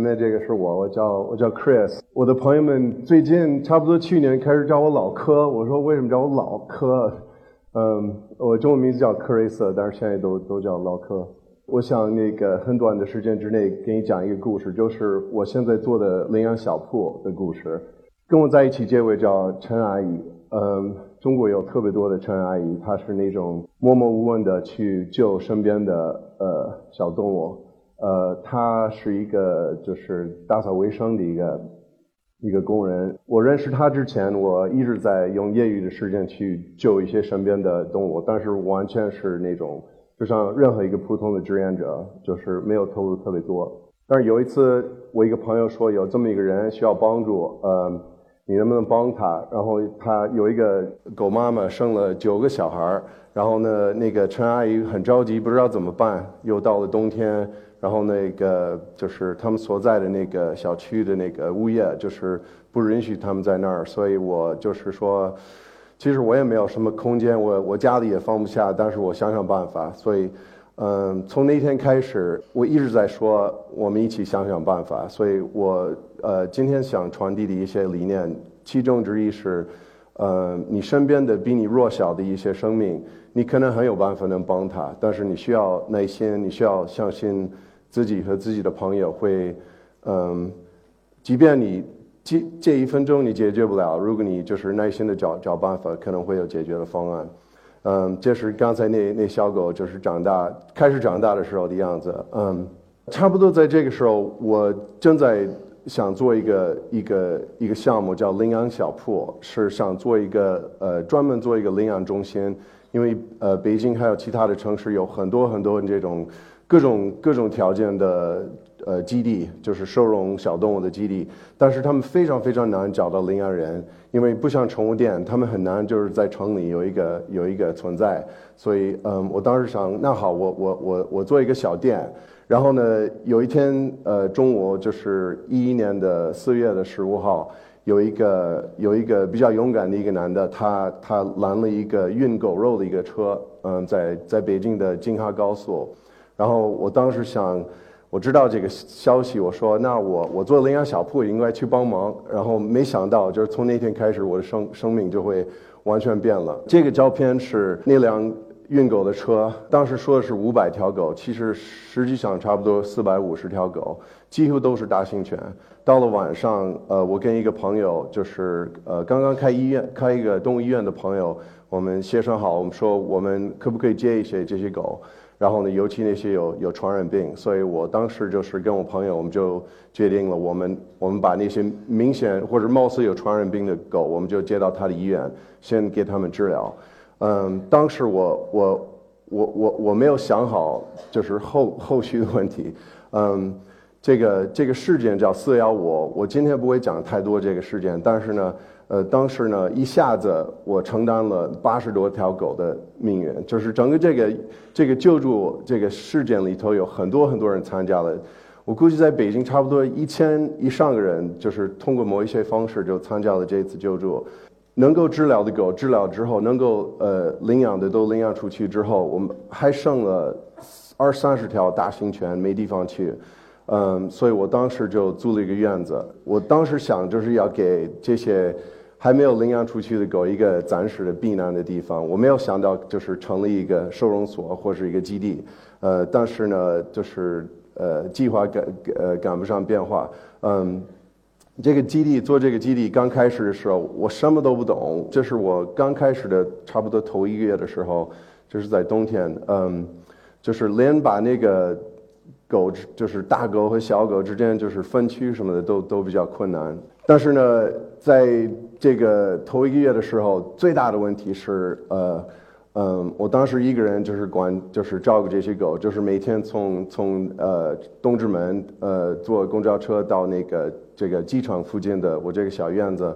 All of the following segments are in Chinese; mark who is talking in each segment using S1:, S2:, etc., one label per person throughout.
S1: 前面这个是我，我叫我叫 Chris。我的朋友们最近差不多去年开始叫我老柯，我说为什么叫我老柯？嗯，我中文名字叫 Chris，但是现在都都叫老柯。我想那个很短的时间之内给你讲一个故事，就是我现在做的领养小铺的故事。跟我在一起这位叫陈阿姨，嗯，中国有特别多的陈阿姨，她是那种默默无闻的去救身边的呃小动物。呃，他是一个就是打扫卫生的一个一个工人。我认识他之前，我一直在用业余的时间去救一些身边的动物，但是完全是那种就像任何一个普通的志愿者，就是没有投入特别多。但是有一次，我一个朋友说有这么一个人需要帮助，呃，你能不能帮他？然后他有一个狗妈妈生了九个小孩儿然后呢，那个陈阿姨很着急，不知道怎么办，又到了冬天。然后那个就是他们所在的那个小区的那个物业，就是不允许他们在那儿，所以我就是说，其实我也没有什么空间，我我家里也放不下，但是我想想办法，所以，嗯，从那天开始，我一直在说我们一起想想办法，所以我呃今天想传递的一些理念，其中之一是，呃，你身边的比你弱小的一些生命，你可能很有办法能帮他，但是你需要耐心，你需要相信。自己和自己的朋友会，嗯，即便你这这一分钟你解决不了，如果你就是耐心的找找办法，可能会有解决的方案。嗯，这是刚才那那小狗就是长大开始长大的时候的样子。嗯，差不多在这个时候，我正在想做一个一个一个项目，叫领养小铺，是想做一个呃专门做一个领养中心，因为呃北京还有其他的城市有很多很多这种。各种各种条件的呃基地，就是收容小动物的基地，但是他们非常非常难找到领养人，因为不像宠物店，他们很难就是在城里有一个有一个存在。所以嗯，我当时想，那好，我我我我做一个小店，然后呢，有一天呃中午就是一一年的四月的十五号，有一个有一个比较勇敢的一个男的，他他拦了一个运狗肉的一个车，嗯，在在北京的京哈高速。然后我当时想，我知道这个消息，我说那我我做领养小铺应该去帮忙。然后没想到，就是从那天开始，我的生生命就会完全变了。这个照片是那辆运狗的车，当时说的是五百条狗，其实实际上差不多四百五十条狗，几乎都是大型犬。到了晚上，呃，我跟一个朋友，就是呃刚刚开医院开一个动物医院的朋友，我们协商好，我们说我们可不可以接一些这些狗。然后呢，尤其那些有有传染病，所以我当时就是跟我朋友，我们就决定了，我们我们把那些明显或者貌似有传染病的狗，我们就接到他的医院，先给他们治疗。嗯，当时我我我我我没有想好就是后后续的问题。嗯，这个这个事件叫四幺五，我今天不会讲太多这个事件，但是呢。呃，当时呢，一下子我承担了八十多条狗的命运，就是整个这个这个救助这个事件里头有很多很多人参加了，我估计在北京差不多一千以上个人，就是通过某一些方式就参加了这次救助。能够治疗的狗治疗之后，能够呃领养的都领养出去之后，我们还剩了二三十条大型犬没地方去。嗯，所以我当时就租了一个院子。我当时想就是要给这些。还没有领养出去的狗一个暂时的避难的地方，我没有想到就是成立一个收容所或是一个基地，呃，但是呢，就是呃计划赶呃赶不上变化，嗯，这个基地做这个基地刚开始的时候，我什么都不懂，这是我刚开始的差不多头一个月的时候，就是在冬天，嗯，就是连把那个狗就是大狗和小狗之间就是分区什么的都都比较困难，但是呢，在这个头一个月的时候，最大的问题是，呃，嗯，我当时一个人就是管，就是照顾这些狗，就是每天从从呃东直门呃坐公交车到那个这个机场附近的我这个小院子，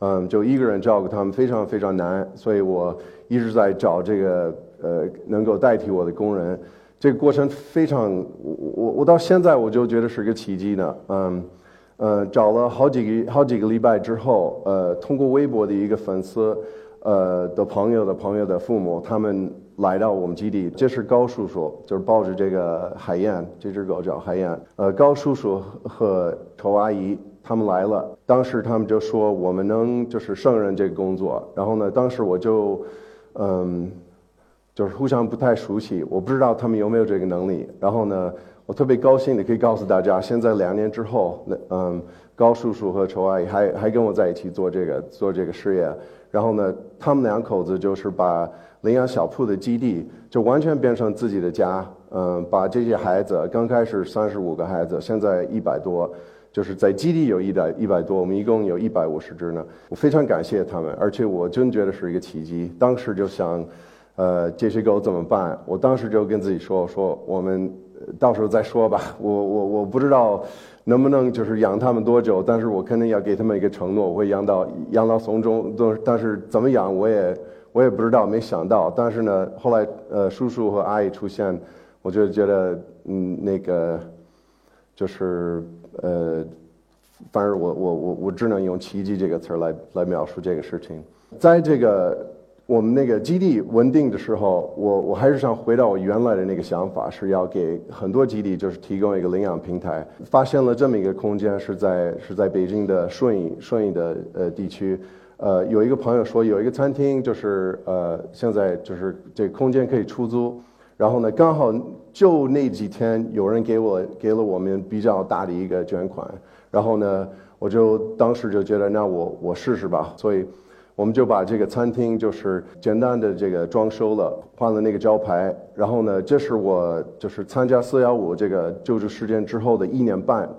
S1: 嗯，就一个人照顾他们，非常非常难，所以我一直在找这个呃能够代替我的工人，这个过程非常，我我我到现在我就觉得是个奇迹呢，嗯。呃，找了好几个好几个礼拜之后，呃，通过微博的一个粉丝，呃的朋友的朋友的父母，他们来到我们基地。这是高叔叔，就是抱着这个海燕，这只狗叫海燕。呃，高叔叔和丑阿姨他们来了，当时他们就说我们能就是胜任这个工作。然后呢，当时我就嗯，就是互相不太熟悉，我不知道他们有没有这个能力。然后呢，我特别高兴的可以告诉大家，现在两年之后，那嗯。高叔叔和仇阿姨还还跟我在一起做这个做这个事业，然后呢，他们两口子就是把领养小铺的基地就完全变成自己的家，嗯，把这些孩子刚开始三十五个孩子，现在一百多，就是在基地有一百一百多，我们一共有一百五十只呢。我非常感谢他们，而且我真觉得是一个奇迹。当时就想，呃，这些狗怎么办？我当时就跟自己说说，我们到时候再说吧。我我我不知道。能不能就是养他们多久？但是我肯定要给他们一个承诺，我会养到养到送终。都但是怎么养，我也我也不知道，没想到。但是呢，后来呃，叔叔和阿姨出现，我就觉得嗯，那个就是呃，反正我我我我只能用奇迹这个词儿来来描述这个事情，在这个。我们那个基地稳定的时候，我我还是想回到我原来的那个想法，是要给很多基地就是提供一个领养平台。发现了这么一个空间，是在是在北京的顺义顺义的呃地区，呃有一个朋友说有一个餐厅，就是呃现在就是这空间可以出租，然后呢刚好就那几天有人给我给了我们比较大的一个捐款，然后呢我就当时就觉得那我我试试吧，所以。我们就把这个餐厅就是简单的这个装修了，换了那个招牌，然后呢，这是我就是参加四幺五这个救助事件之后的一年半，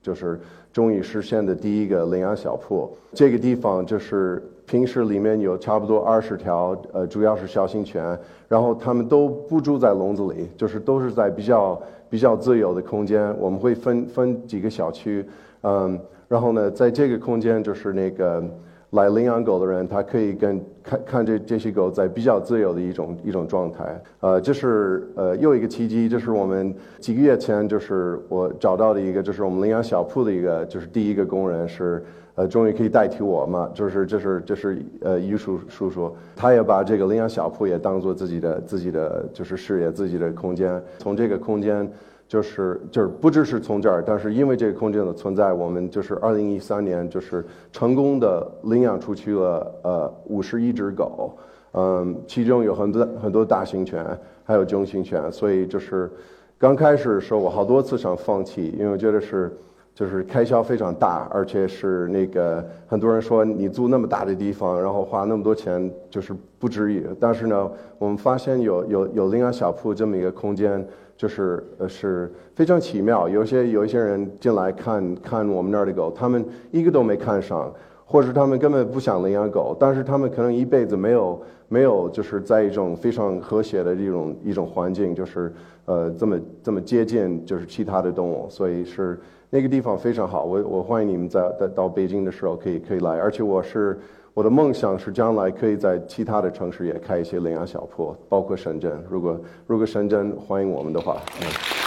S1: 就是终于实现的第一个领养小铺。这个地方就是平时里面有差不多二十条，呃，主要是小型犬，然后他们都不住在笼子里，就是都是在比较比较自由的空间。我们会分分几个小区，嗯，然后呢，在这个空间就是那个。来领养狗的人，他可以跟看看这这些狗在比较自由的一种一种状态。呃，这是呃又一个契机，这是我们几个月前就是我找到的一个，就是我们领养小铺的一个，就是第一个工人是呃终于可以代替我嘛，就是这是这是呃于叔叔叔，他也把这个领养小铺也当做自己的自己的就是事业自己的空间，从这个空间。就是就是不只是从这儿，但是因为这个空间的存在，我们就是二零一三年就是成功的领养出去了呃五十一只狗，嗯，其中有很多很多大型犬，还有中型犬，所以就是刚开始的时候我好多次想放弃，因为我觉得是就是开销非常大，而且是那个很多人说你租那么大的地方，然后花那么多钱就是不值一。但是呢，我们发现有有有领养小铺这么一个空间。就是呃是非常奇妙，有些有一些人进来看看我们那儿的狗，他们一个都没看上，或者他们根本不想领养狗，但是他们可能一辈子没有没有就是在一种非常和谐的一种一种环境，就是呃这么这么接近就是其他的动物，所以是那个地方非常好，我我欢迎你们在在到北京的时候可以可以来，而且我是。我的梦想是将来可以在其他的城市也开一些领养小铺，包括深圳。如果如果深圳欢迎我们的话，嗯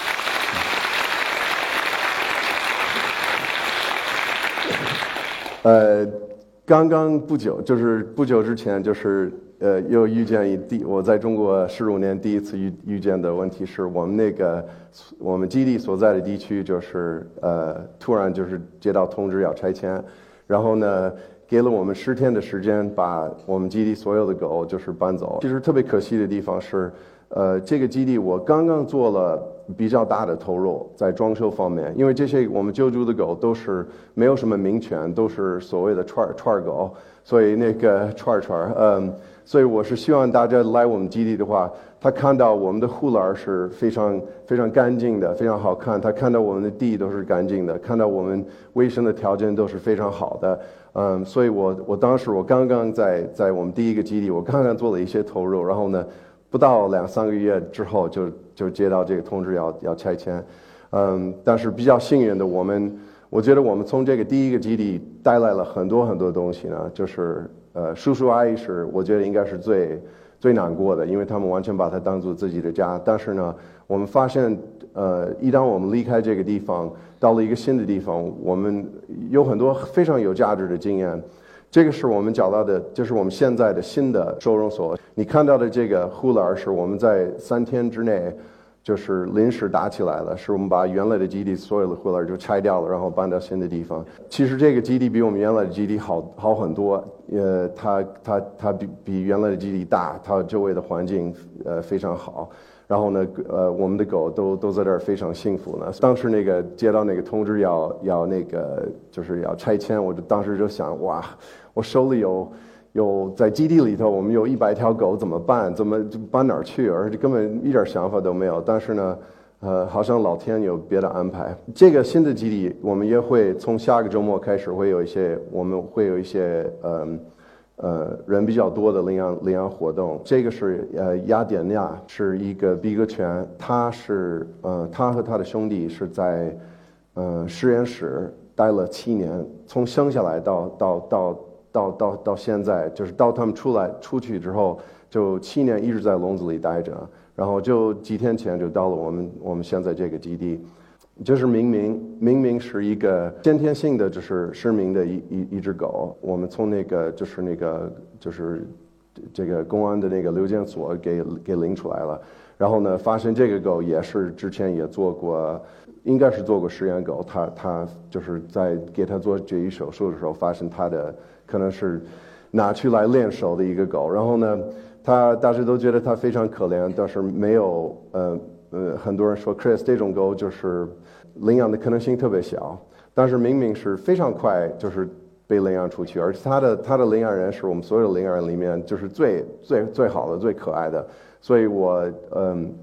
S1: 呃，刚刚不久，就是不久之前，就是呃，又遇见一第我在中国十五年第一次遇遇见的问题是我们那个我们基地所在的地区，就是呃，突然就是接到通知要拆迁，然后呢。给了我们十天的时间，把我们基地所有的狗就是搬走。其实特别可惜的地方是，呃，这个基地我刚刚做了比较大的投入在装修方面，因为这些我们救助的狗都是没有什么名犬，都是所谓的串串狗，所以那个串串，嗯，所以我是希望大家来我们基地的话，他看到我们的护栏是非常非常干净的，非常好看，他看到我们的地都是干净的，看到我们卫生的条件都是非常好的。嗯，所以我我当时我刚刚在在我们第一个基地，我刚刚做了一些投入，然后呢，不到两三个月之后就就接到这个通知要要拆迁，嗯，但是比较幸运的，我们我觉得我们从这个第一个基地带来了很多很多东西呢，就是呃叔叔阿姨是我觉得应该是最最难过的，因为他们完全把它当做自己的家，但是呢，我们发现呃一旦我们离开这个地方。到了一个新的地方，我们有很多非常有价值的经验。这个是我们找到的，就是我们现在的新的收容所。你看到的这个护栏是我们在三天之内。就是临时搭起来了，是我们把原来的基地所有的护栏就拆掉了，然后搬到新的地方。其实这个基地比我们原来的基地好好很多，呃，它它它比比原来的基地大，它周围的环境呃非常好。然后呢，呃，我们的狗都都在这儿非常幸福呢。当时那个接到那个通知要要那个就是要拆迁，我就当时就想，哇，我手里有。有在基地里头，我们有一百条狗怎么办？怎么搬哪儿去？而且根本一点想法都没有。但是呢，呃，好像老天有别的安排。这个新的基地，我们也会从下个周末开始会有一些，我们会有一些，呃，呃，人比较多的领养领养活动。这个是呃，雅典娜是一个比格犬，他是呃，他和他的兄弟是在呃实验室待了七年，从生下来到到到。到到到现在，就是到他们出来出去之后，就七年一直在笼子里待着，然后就几天前就到了我们我们现在这个基地，就是明明明明是一个先天性的就是失明的一一一只狗，我们从那个就是那个就是这个公安的那个留检所给给领出来了，然后呢，发现这个狗也是之前也做过。应该是做过实验狗，他他就是在给他做绝育手术的时候，发现他的可能是拿去来练手的一个狗。然后呢，他大家都觉得他非常可怜，但是没有呃呃，很多人说 Chris 这种狗就是领养的可能性特别小，但是明明是非常快就是被领养出去，而且他的他的领养人是我们所有领养人里面就是最最最好的、最可爱的，所以我嗯。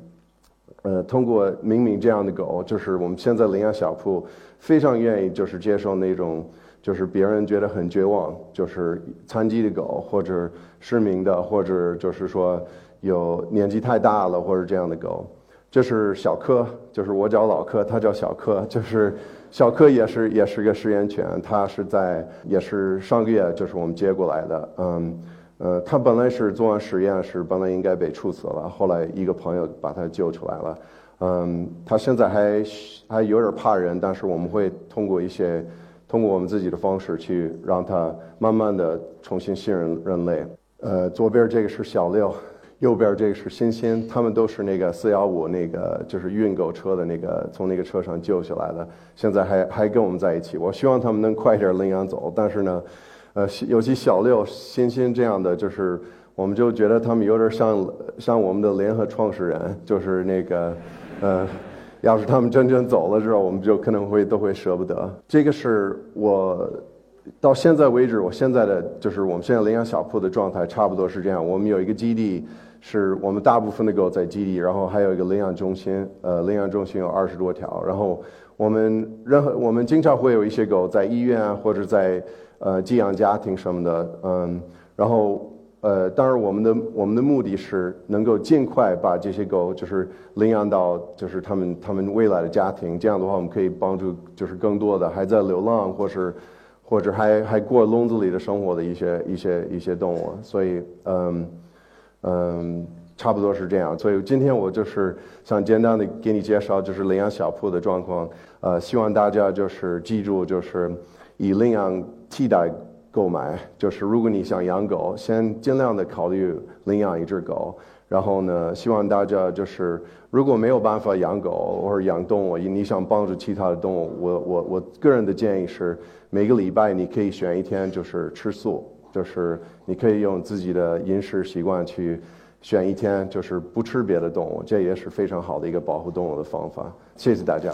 S1: 呃，通过明明这样的狗，就是我们现在领养小铺非常愿意，就是接受那种，就是别人觉得很绝望，就是残疾的狗或者失明的，或者就是说有年纪太大了或者这样的狗。这是小柯，就是我叫老柯，他叫小柯，就是小柯也是也是个实验犬，他是在也是上个月就是我们接过来的，嗯。呃，他本来是做完实验是本来应该被处死了，后来一个朋友把他救出来了。嗯，他现在还还有点怕人，但是我们会通过一些通过我们自己的方式去让他慢慢的重新信任人类。呃，左边这个是小六，右边这个是欣欣，他们都是那个四幺五那个就是运狗车的那个从那个车上救下来的，现在还还跟我们在一起。我希望他们能快点领养走，但是呢。呃，尤其小六、欣欣这样的，就是我们就觉得他们有点像像我们的联合创始人，就是那个，呃，要是他们真正走了之后，我们就可能会都会舍不得。这个是我到现在为止，我现在的就是我们现在领养小铺的状态差不多是这样。我们有一个基地，是我们大部分的狗在基地，然后还有一个领养中心，呃，领养中心有二十多条，然后我们任何我们经常会有一些狗在医院啊，或者在。呃，寄养家庭什么的，嗯，然后呃，当然我们的我们的目的是能够尽快把这些狗就是领养到就是他们他们未来的家庭，这样的话我们可以帮助就是更多的还在流浪或是或者还还过笼子里的生活的一些一些一些动物，所以嗯嗯，差不多是这样。所以今天我就是想简单的给你介绍就是领养小铺的状况，呃，希望大家就是记住就是以领养。替代购买就是，如果你想养狗，先尽量的考虑领养一只狗。然后呢，希望大家就是，如果没有办法养狗或者养动物，你想帮助其他的动物，我我我个人的建议是，每个礼拜你可以选一天就是吃素，就是你可以用自己的饮食习惯去选一天就是不吃别的动物，这也是非常好的一个保护动物的方法。谢谢大家。